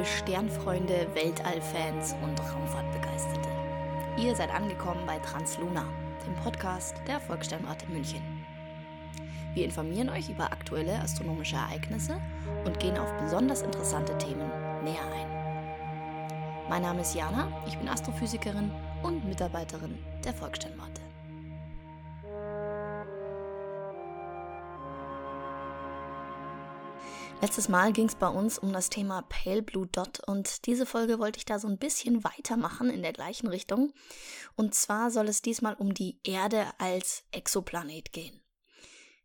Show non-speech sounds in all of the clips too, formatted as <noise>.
Liebe Sternfreunde, Weltallfans und Raumfahrtbegeisterte. Ihr seid angekommen bei Transluna, dem Podcast der Volkssternwarte München. Wir informieren euch über aktuelle astronomische Ereignisse und gehen auf besonders interessante Themen näher ein. Mein Name ist Jana, ich bin Astrophysikerin und Mitarbeiterin der Volkssternwarte. Letztes Mal ging es bei uns um das Thema Pale Blue Dot und diese Folge wollte ich da so ein bisschen weitermachen in der gleichen Richtung. Und zwar soll es diesmal um die Erde als Exoplanet gehen.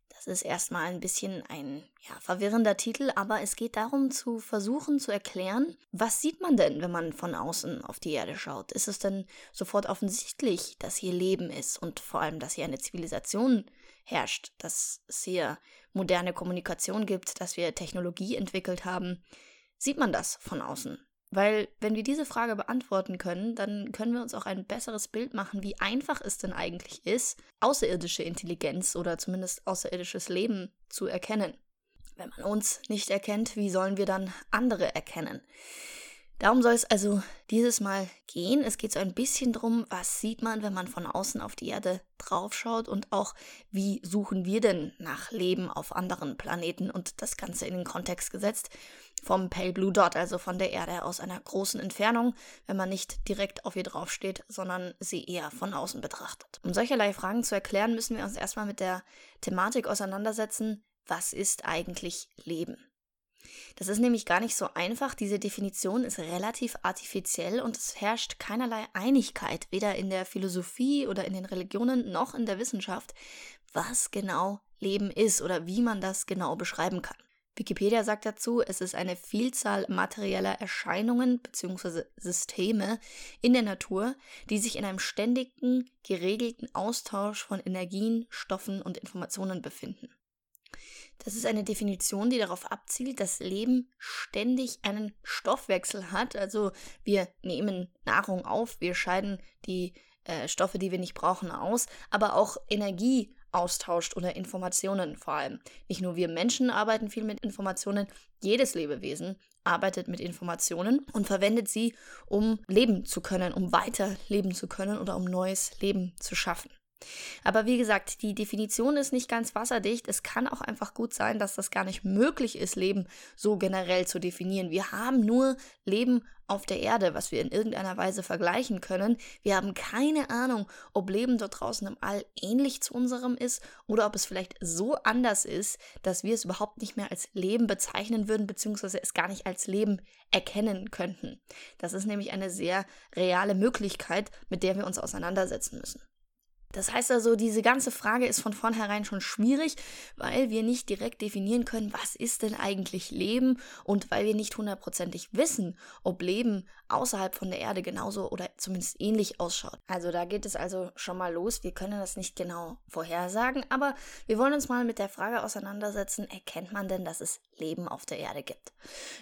Das ist erstmal ein bisschen ein ja, verwirrender Titel, aber es geht darum zu versuchen zu erklären, was sieht man denn, wenn man von außen auf die Erde schaut? Ist es denn sofort offensichtlich, dass hier Leben ist und vor allem, dass hier eine Zivilisation herrscht, dass es hier moderne Kommunikation gibt, dass wir Technologie entwickelt haben, sieht man das von außen. Weil wenn wir diese Frage beantworten können, dann können wir uns auch ein besseres Bild machen, wie einfach es denn eigentlich ist, außerirdische Intelligenz oder zumindest außerirdisches Leben zu erkennen. Wenn man uns nicht erkennt, wie sollen wir dann andere erkennen? Darum soll es also dieses Mal gehen. Es geht so ein bisschen drum, was sieht man, wenn man von außen auf die Erde draufschaut und auch, wie suchen wir denn nach Leben auf anderen Planeten und das Ganze in den Kontext gesetzt vom Pale Blue Dot, also von der Erde aus einer großen Entfernung, wenn man nicht direkt auf ihr draufsteht, sondern sie eher von außen betrachtet. Um solcherlei Fragen zu erklären, müssen wir uns erstmal mit der Thematik auseinandersetzen, was ist eigentlich Leben? Das ist nämlich gar nicht so einfach. Diese Definition ist relativ artifiziell und es herrscht keinerlei Einigkeit, weder in der Philosophie oder in den Religionen noch in der Wissenschaft, was genau Leben ist oder wie man das genau beschreiben kann. Wikipedia sagt dazu, es ist eine Vielzahl materieller Erscheinungen bzw. Systeme in der Natur, die sich in einem ständigen, geregelten Austausch von Energien, Stoffen und Informationen befinden. Das ist eine Definition, die darauf abzielt, dass Leben ständig einen Stoffwechsel hat. Also wir nehmen Nahrung auf, wir scheiden die äh, Stoffe, die wir nicht brauchen, aus, aber auch Energie austauscht oder Informationen vor allem. Nicht nur wir Menschen arbeiten viel mit Informationen, jedes Lebewesen arbeitet mit Informationen und verwendet sie, um leben zu können, um weiter leben zu können oder um neues Leben zu schaffen. Aber wie gesagt, die Definition ist nicht ganz wasserdicht. Es kann auch einfach gut sein, dass das gar nicht möglich ist, Leben so generell zu definieren. Wir haben nur Leben auf der Erde, was wir in irgendeiner Weise vergleichen können. Wir haben keine Ahnung, ob Leben dort draußen im All ähnlich zu unserem ist oder ob es vielleicht so anders ist, dass wir es überhaupt nicht mehr als Leben bezeichnen würden, beziehungsweise es gar nicht als Leben erkennen könnten. Das ist nämlich eine sehr reale Möglichkeit, mit der wir uns auseinandersetzen müssen. Das heißt also, diese ganze Frage ist von vornherein schon schwierig, weil wir nicht direkt definieren können, was ist denn eigentlich Leben und weil wir nicht hundertprozentig wissen, ob Leben außerhalb von der Erde genauso oder zumindest ähnlich ausschaut. Also da geht es also schon mal los. Wir können das nicht genau vorhersagen, aber wir wollen uns mal mit der Frage auseinandersetzen, erkennt man denn, dass es Leben auf der Erde gibt?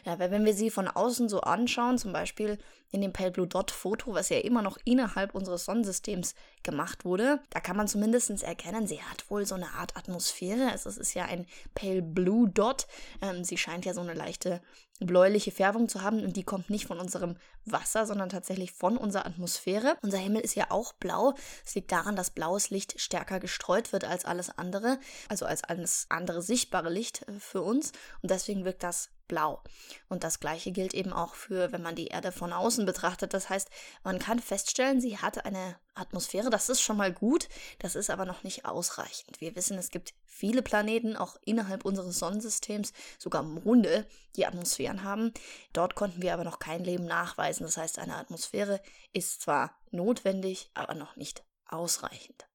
Ja, weil wenn wir sie von außen so anschauen, zum Beispiel in dem Pale Blue Dot Foto, was ja immer noch innerhalb unseres Sonnensystems gemacht wurde, da kann man zumindest erkennen, sie hat wohl so eine Art Atmosphäre. Also es ist ja ein Pale Blue Dot. Ähm, sie scheint ja so eine leichte bläuliche Färbung zu haben und die kommt nicht von unserem Wasser, sondern tatsächlich von unserer Atmosphäre. Unser Himmel ist ja auch blau. Es liegt daran, dass blaues Licht stärker gestreut wird als alles andere, also als alles andere sichtbare Licht äh, für uns und deswegen wirkt das blau. Und das gleiche gilt eben auch für, wenn man die Erde von außen betrachtet. Das heißt, man kann feststellen, sie hat eine Atmosphäre, das ist schon mal gut, das ist aber noch nicht ausreichend. Wir wissen, es gibt viele Planeten, auch innerhalb unseres Sonnensystems, sogar Monde, die Atmosphären haben. Dort konnten wir aber noch kein Leben nachweisen. Das heißt, eine Atmosphäre ist zwar notwendig, aber noch nicht ausreichend.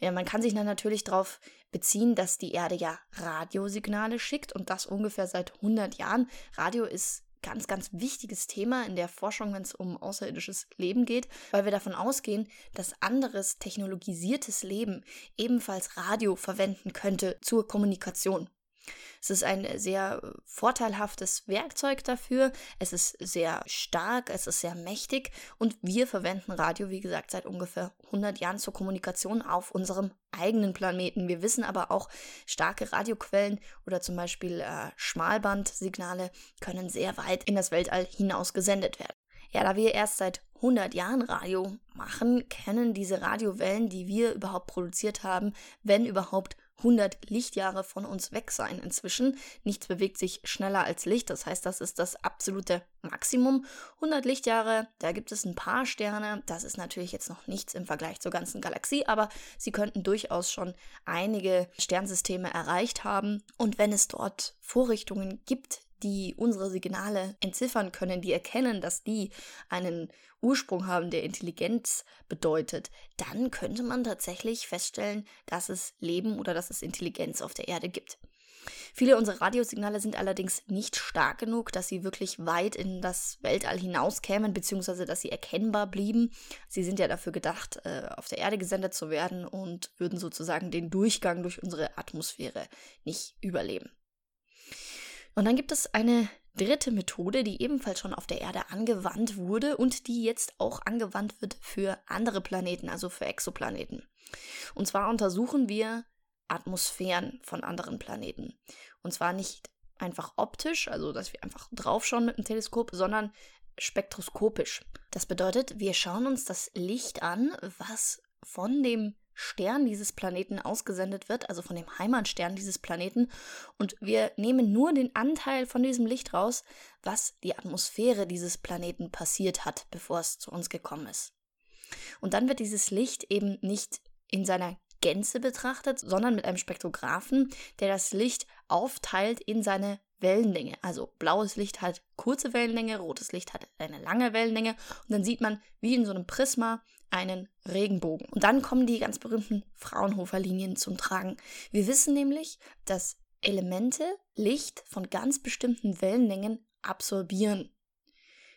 Man kann sich dann natürlich darauf beziehen, dass die Erde ja Radiosignale schickt und das ungefähr seit 100 Jahren. Radio ist ganz, ganz wichtiges Thema in der Forschung, wenn es um außerirdisches Leben geht, weil wir davon ausgehen, dass anderes technologisiertes Leben ebenfalls Radio verwenden könnte zur Kommunikation. Es ist ein sehr vorteilhaftes Werkzeug dafür. Es ist sehr stark, es ist sehr mächtig und wir verwenden Radio, wie gesagt, seit ungefähr 100 Jahren zur Kommunikation auf unserem eigenen Planeten. Wir wissen aber auch, starke Radioquellen oder zum Beispiel äh, Schmalbandsignale können sehr weit in das Weltall hinaus gesendet werden. Ja, da wir erst seit 100 Jahren Radio machen, kennen diese Radiowellen, die wir überhaupt produziert haben, wenn überhaupt 100 Lichtjahre von uns weg sein inzwischen. Nichts bewegt sich schneller als Licht, das heißt, das ist das absolute Maximum. 100 Lichtjahre, da gibt es ein paar Sterne, das ist natürlich jetzt noch nichts im Vergleich zur ganzen Galaxie, aber sie könnten durchaus schon einige Sternsysteme erreicht haben. Und wenn es dort Vorrichtungen gibt, die unsere Signale entziffern können, die erkennen, dass die einen Ursprung haben, der Intelligenz bedeutet, dann könnte man tatsächlich feststellen, dass es Leben oder dass es Intelligenz auf der Erde gibt. Viele unserer Radiosignale sind allerdings nicht stark genug, dass sie wirklich weit in das Weltall hinauskämen, beziehungsweise dass sie erkennbar blieben. Sie sind ja dafür gedacht, äh, auf der Erde gesendet zu werden und würden sozusagen den Durchgang durch unsere Atmosphäre nicht überleben. Und dann gibt es eine dritte Methode, die ebenfalls schon auf der Erde angewandt wurde und die jetzt auch angewandt wird für andere Planeten, also für Exoplaneten. Und zwar untersuchen wir Atmosphären von anderen Planeten. Und zwar nicht einfach optisch, also dass wir einfach draufschauen mit dem Teleskop, sondern spektroskopisch. Das bedeutet, wir schauen uns das Licht an, was von dem Stern dieses Planeten ausgesendet wird, also von dem Heimatstern dieses Planeten. Und wir nehmen nur den Anteil von diesem Licht raus, was die Atmosphäre dieses Planeten passiert hat, bevor es zu uns gekommen ist. Und dann wird dieses Licht eben nicht in seiner Gänze betrachtet, sondern mit einem Spektrographen, der das Licht aufteilt in seine Wellenlänge. Also blaues Licht hat kurze Wellenlänge, rotes Licht hat eine lange Wellenlänge und dann sieht man wie in so einem Prisma einen Regenbogen. Und dann kommen die ganz berühmten Fraunhofer-Linien zum Tragen. Wir wissen nämlich, dass Elemente Licht von ganz bestimmten Wellenlängen absorbieren.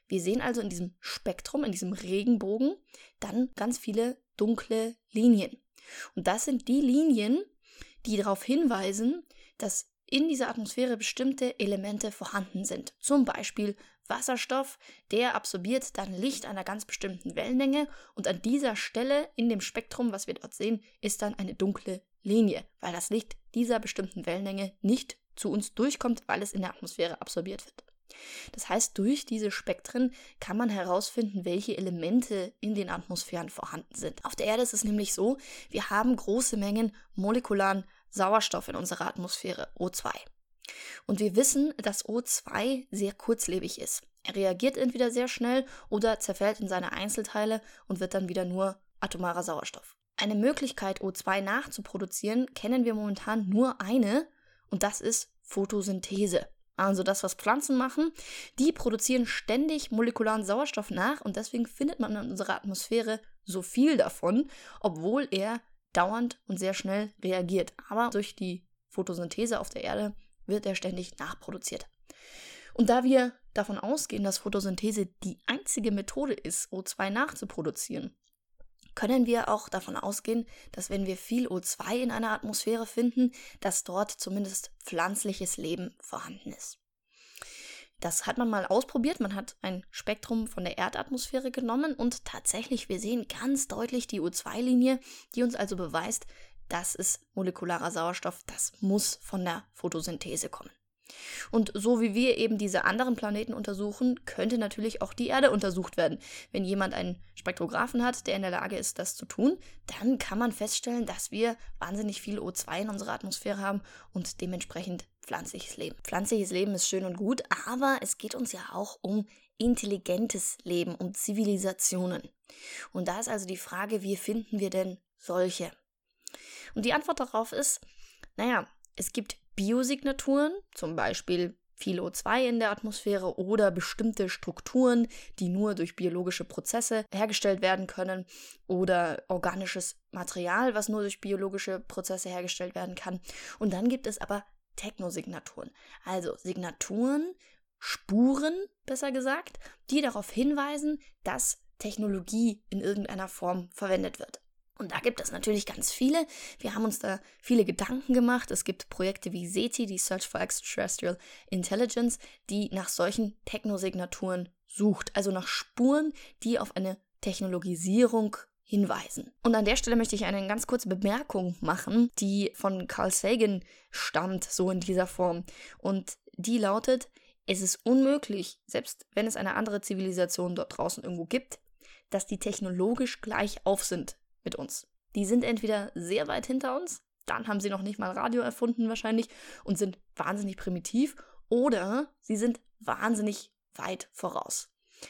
Wir sehen also in diesem Spektrum, in diesem Regenbogen, dann ganz viele dunkle Linien. Und das sind die Linien, die darauf hinweisen, dass in dieser Atmosphäre bestimmte Elemente vorhanden sind. Zum Beispiel Wasserstoff, der absorbiert dann Licht einer ganz bestimmten Wellenlänge und an dieser Stelle in dem Spektrum, was wir dort sehen, ist dann eine dunkle Linie, weil das Licht dieser bestimmten Wellenlänge nicht zu uns durchkommt, weil es in der Atmosphäre absorbiert wird. Das heißt, durch diese Spektren kann man herausfinden, welche Elemente in den Atmosphären vorhanden sind. Auf der Erde ist es nämlich so, wir haben große Mengen molekularen Sauerstoff in unserer Atmosphäre, O2. Und wir wissen, dass O2 sehr kurzlebig ist. Er reagiert entweder sehr schnell oder zerfällt in seine Einzelteile und wird dann wieder nur atomarer Sauerstoff. Eine Möglichkeit, O2 nachzuproduzieren, kennen wir momentan nur eine, und das ist Photosynthese. Also das, was Pflanzen machen, die produzieren ständig molekularen Sauerstoff nach und deswegen findet man in unserer Atmosphäre so viel davon, obwohl er dauernd und sehr schnell reagiert. Aber durch die Photosynthese auf der Erde wird er ständig nachproduziert. Und da wir davon ausgehen, dass Photosynthese die einzige Methode ist, O2 nachzuproduzieren, können wir auch davon ausgehen, dass wenn wir viel O2 in einer Atmosphäre finden, dass dort zumindest pflanzliches Leben vorhanden ist. Das hat man mal ausprobiert. Man hat ein Spektrum von der Erdatmosphäre genommen und tatsächlich, wir sehen ganz deutlich die O2-Linie, die uns also beweist, das ist molekularer Sauerstoff, das muss von der Photosynthese kommen. Und so wie wir eben diese anderen Planeten untersuchen, könnte natürlich auch die Erde untersucht werden. Wenn jemand einen Spektrographen hat, der in der Lage ist, das zu tun, dann kann man feststellen, dass wir wahnsinnig viel O2 in unserer Atmosphäre haben und dementsprechend pflanzliches Leben. Pflanzliches Leben ist schön und gut, aber es geht uns ja auch um intelligentes Leben, um Zivilisationen. Und da ist also die Frage, wie finden wir denn solche? Und die Antwort darauf ist, naja, es gibt Biosignaturen, zum Beispiel viel O2 in der Atmosphäre oder bestimmte Strukturen, die nur durch biologische Prozesse hergestellt werden können oder organisches Material, was nur durch biologische Prozesse hergestellt werden kann. Und dann gibt es aber Technosignaturen, also Signaturen, Spuren, besser gesagt, die darauf hinweisen, dass Technologie in irgendeiner Form verwendet wird. Und da gibt es natürlich ganz viele. Wir haben uns da viele Gedanken gemacht. Es gibt Projekte wie SETI, die Search for Extraterrestrial Intelligence, die nach solchen Technosignaturen sucht, also nach Spuren, die auf eine Technologisierung hinweisen. Und an der Stelle möchte ich eine ganz kurze Bemerkung machen, die von Carl Sagan stammt, so in dieser Form. Und die lautet, es ist unmöglich, selbst wenn es eine andere Zivilisation dort draußen irgendwo gibt, dass die technologisch gleich auf sind mit uns. Die sind entweder sehr weit hinter uns, dann haben sie noch nicht mal Radio erfunden wahrscheinlich und sind wahnsinnig primitiv, oder sie sind wahnsinnig weit voraus.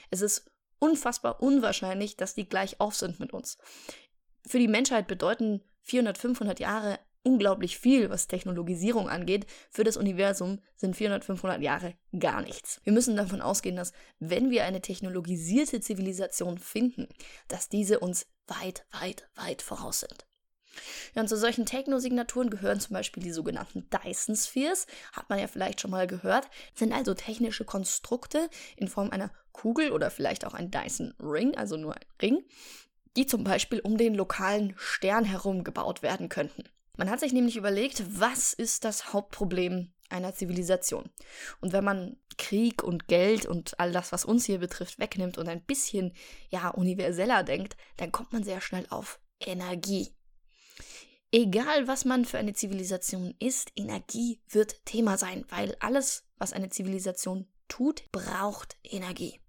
Es ist unfassbar unwahrscheinlich, dass die gleich auf sind mit uns. Für die Menschheit bedeuten 400, 500 Jahre unglaublich viel, was Technologisierung angeht. Für das Universum sind 400, 500 Jahre gar nichts. Wir müssen davon ausgehen, dass wenn wir eine technologisierte Zivilisation finden, dass diese uns weit, weit, weit voraus sind. Ja, und zu solchen Technosignaturen gehören zum Beispiel die sogenannten Dyson Spheres, hat man ja vielleicht schon mal gehört, sind also technische Konstrukte in Form einer Kugel oder vielleicht auch ein Dyson Ring, also nur ein Ring, die zum Beispiel um den lokalen Stern herum gebaut werden könnten. Man hat sich nämlich überlegt, was ist das Hauptproblem einer Zivilisation? Und wenn man Krieg und Geld und all das, was uns hier betrifft, wegnimmt und ein bisschen, ja, universeller denkt, dann kommt man sehr schnell auf Energie. Egal, was man für eine Zivilisation ist, Energie wird Thema sein, weil alles, was eine Zivilisation tut, braucht Energie.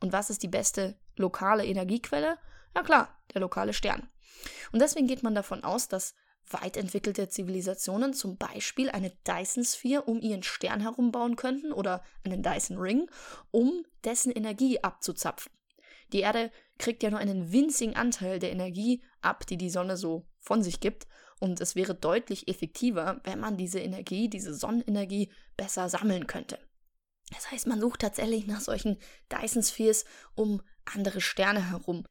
Und was ist die beste lokale Energiequelle? Na klar, der lokale Stern. Und deswegen geht man davon aus, dass weit entwickelte Zivilisationen zum Beispiel eine Dyson-Sphere um ihren Stern herum bauen könnten oder einen Dyson-Ring, um dessen Energie abzuzapfen. Die Erde kriegt ja nur einen winzigen Anteil der Energie ab, die die Sonne so von sich gibt. Und es wäre deutlich effektiver, wenn man diese Energie, diese Sonnenenergie besser sammeln könnte. Das heißt, man sucht tatsächlich nach solchen Dyson Spheres um andere Sterne herum.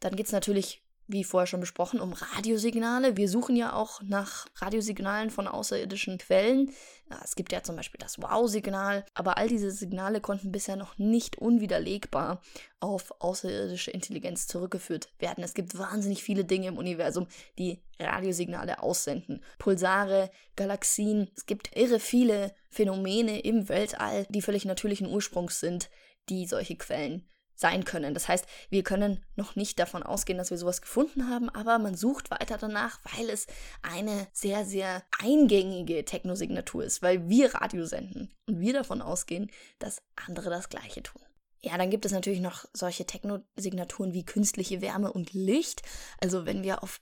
Dann geht es natürlich wie vorher schon besprochen, um Radiosignale. Wir suchen ja auch nach Radiosignalen von außerirdischen Quellen. Ja, es gibt ja zum Beispiel das Wow-Signal, aber all diese Signale konnten bisher noch nicht unwiderlegbar auf außerirdische Intelligenz zurückgeführt werden. Es gibt wahnsinnig viele Dinge im Universum, die Radiosignale aussenden. Pulsare, Galaxien, es gibt irre viele Phänomene im Weltall, die völlig natürlichen Ursprungs sind, die solche Quellen sein können. Das heißt, wir können noch nicht davon ausgehen, dass wir sowas gefunden haben, aber man sucht weiter danach, weil es eine sehr, sehr eingängige Technosignatur ist, weil wir Radio senden und wir davon ausgehen, dass andere das gleiche tun. Ja, dann gibt es natürlich noch solche Technosignaturen wie künstliche Wärme und Licht. Also wenn wir auf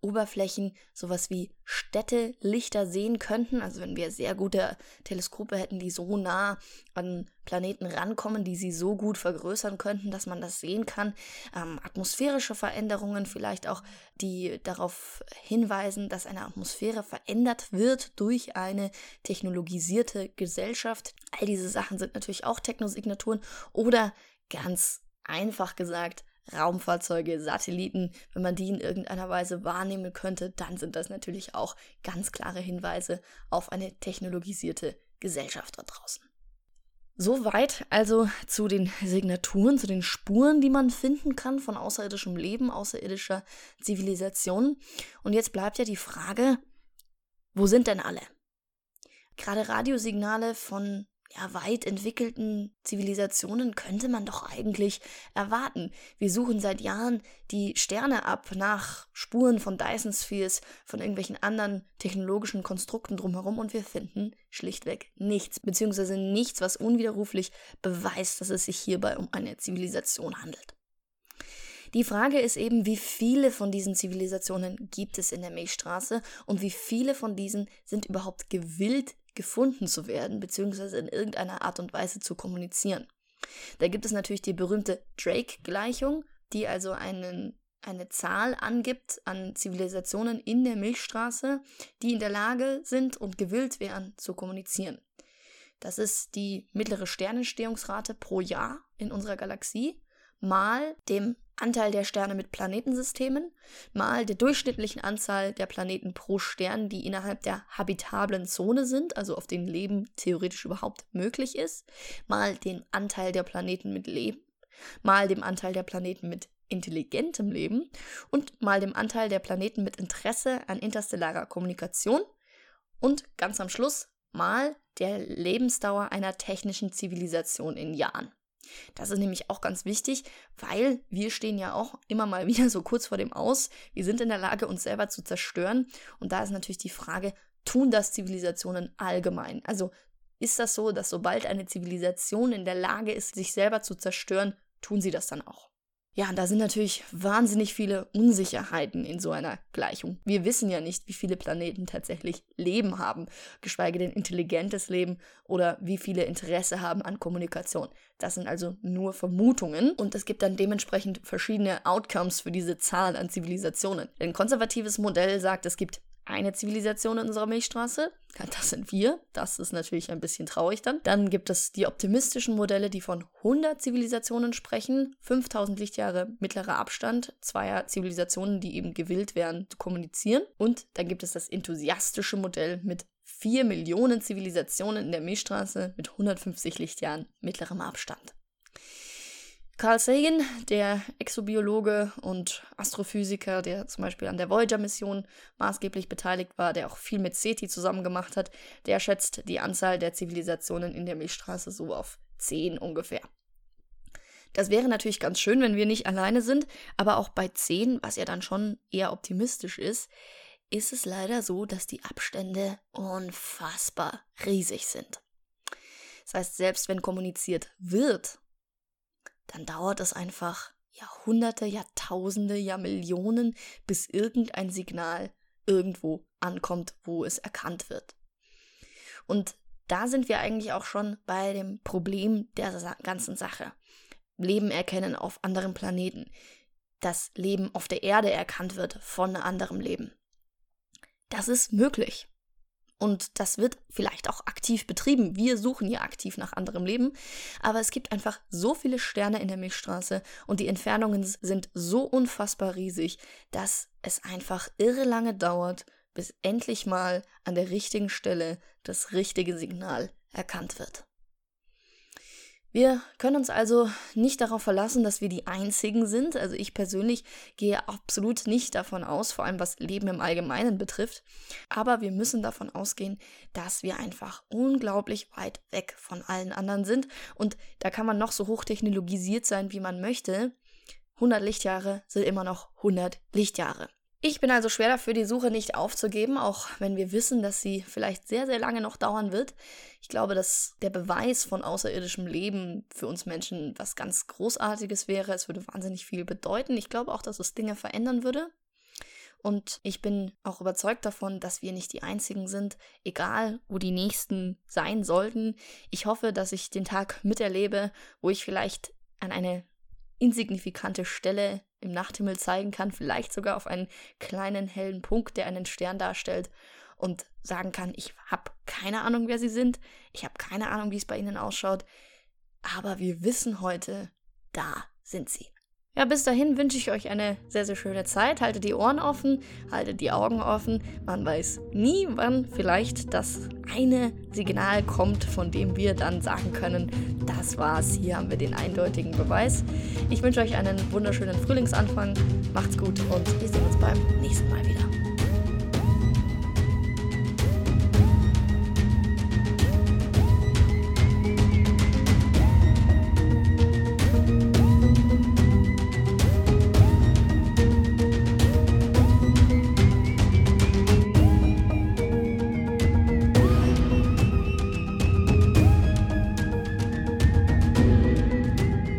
Planetenoberflächen sowas wie Städtelichter sehen könnten, also wenn wir sehr gute Teleskope hätten, die so nah an Planeten rankommen, die sie so gut vergrößern könnten, dass man das sehen kann. Ähm, atmosphärische Veränderungen vielleicht auch, die darauf hinweisen, dass eine Atmosphäre verändert wird durch eine technologisierte Gesellschaft. All diese Sachen sind natürlich auch Technosignaturen oder ganz einfach gesagt, Raumfahrzeuge, Satelliten, wenn man die in irgendeiner Weise wahrnehmen könnte, dann sind das natürlich auch ganz klare Hinweise auf eine technologisierte Gesellschaft da draußen. Soweit also zu den Signaturen, zu den Spuren, die man finden kann von außerirdischem Leben, außerirdischer Zivilisation. Und jetzt bleibt ja die Frage, wo sind denn alle? Gerade Radiosignale von ja, weit entwickelten Zivilisationen könnte man doch eigentlich erwarten. Wir suchen seit Jahren die Sterne ab nach Spuren von Dyson Spheres, von irgendwelchen anderen technologischen Konstrukten drumherum und wir finden schlichtweg nichts, beziehungsweise nichts, was unwiderruflich beweist, dass es sich hierbei um eine Zivilisation handelt. Die Frage ist eben, wie viele von diesen Zivilisationen gibt es in der Milchstraße und wie viele von diesen sind überhaupt gewillt, gefunden zu werden, beziehungsweise in irgendeiner Art und Weise zu kommunizieren. Da gibt es natürlich die berühmte Drake-Gleichung, die also einen, eine Zahl angibt an Zivilisationen in der Milchstraße, die in der Lage sind und gewillt wären zu kommunizieren. Das ist die mittlere Sternentstehungsrate pro Jahr in unserer Galaxie mal dem Anteil der Sterne mit Planetensystemen mal der durchschnittlichen Anzahl der Planeten pro Stern, die innerhalb der habitablen Zone sind, also auf denen Leben theoretisch überhaupt möglich ist, mal den Anteil der Planeten mit Leben, mal dem Anteil der Planeten mit intelligentem Leben und mal dem Anteil der Planeten mit Interesse an interstellarer Kommunikation und ganz am Schluss mal der Lebensdauer einer technischen Zivilisation in Jahren. Das ist nämlich auch ganz wichtig, weil wir stehen ja auch immer mal <laughs> wieder so kurz vor dem Aus. Wir sind in der Lage, uns selber zu zerstören. Und da ist natürlich die Frage, tun das Zivilisationen allgemein? Also ist das so, dass sobald eine Zivilisation in der Lage ist, sich selber zu zerstören, tun sie das dann auch? Ja, und da sind natürlich wahnsinnig viele Unsicherheiten in so einer Gleichung. Wir wissen ja nicht, wie viele Planeten tatsächlich Leben haben, geschweige denn intelligentes Leben oder wie viele Interesse haben an Kommunikation. Das sind also nur Vermutungen und es gibt dann dementsprechend verschiedene Outcomes für diese Zahl an Zivilisationen. Ein konservatives Modell sagt, es gibt eine Zivilisation in unserer Milchstraße. Das sind wir. Das ist natürlich ein bisschen traurig dann. Dann gibt es die optimistischen Modelle, die von 100 Zivilisationen sprechen. 5000 Lichtjahre mittlerer Abstand zweier Zivilisationen, die eben gewillt wären zu kommunizieren. Und dann gibt es das enthusiastische Modell mit 4 Millionen Zivilisationen in der Milchstraße mit 150 Lichtjahren mittlerem Abstand. Carl Sagan, der Exobiologe und Astrophysiker, der zum Beispiel an der Voyager-Mission maßgeblich beteiligt war, der auch viel mit SETI zusammen gemacht hat, der schätzt die Anzahl der Zivilisationen in der Milchstraße so auf zehn ungefähr. Das wäre natürlich ganz schön, wenn wir nicht alleine sind, aber auch bei zehn, was ja dann schon eher optimistisch ist, ist es leider so, dass die Abstände unfassbar riesig sind. Das heißt, selbst wenn kommuniziert wird, dann dauert es einfach Jahrhunderte, Jahrtausende, Jahrmillionen, bis irgendein Signal irgendwo ankommt, wo es erkannt wird. Und da sind wir eigentlich auch schon bei dem Problem der ganzen Sache. Leben erkennen auf anderen Planeten. Das Leben auf der Erde erkannt wird von anderem Leben. Das ist möglich. Und das wird vielleicht auch aktiv betrieben. Wir suchen ja aktiv nach anderem Leben. Aber es gibt einfach so viele Sterne in der Milchstraße und die Entfernungen sind so unfassbar riesig, dass es einfach irre lange dauert, bis endlich mal an der richtigen Stelle das richtige Signal erkannt wird. Wir können uns also nicht darauf verlassen, dass wir die Einzigen sind. Also ich persönlich gehe absolut nicht davon aus, vor allem was Leben im Allgemeinen betrifft. Aber wir müssen davon ausgehen, dass wir einfach unglaublich weit weg von allen anderen sind. Und da kann man noch so hochtechnologisiert sein, wie man möchte. 100 Lichtjahre sind immer noch 100 Lichtjahre. Ich bin also schwer dafür, die Suche nicht aufzugeben, auch wenn wir wissen, dass sie vielleicht sehr, sehr lange noch dauern wird. Ich glaube, dass der Beweis von außerirdischem Leben für uns Menschen was ganz Großartiges wäre. Es würde wahnsinnig viel bedeuten. Ich glaube auch, dass es Dinge verändern würde. Und ich bin auch überzeugt davon, dass wir nicht die Einzigen sind, egal wo die Nächsten sein sollten. Ich hoffe, dass ich den Tag miterlebe, wo ich vielleicht an eine insignifikante Stelle im Nachthimmel zeigen kann, vielleicht sogar auf einen kleinen hellen Punkt, der einen Stern darstellt und sagen kann, ich habe keine Ahnung, wer sie sind, ich habe keine Ahnung, wie es bei ihnen ausschaut, aber wir wissen heute, da sind sie. Ja, bis dahin wünsche ich euch eine sehr, sehr schöne Zeit. Haltet die Ohren offen, haltet die Augen offen. Man weiß nie, wann vielleicht das eine Signal kommt, von dem wir dann sagen können, das war's, hier haben wir den eindeutigen Beweis. Ich wünsche euch einen wunderschönen Frühlingsanfang. Macht's gut und wir sehen uns beim nächsten Mal wieder.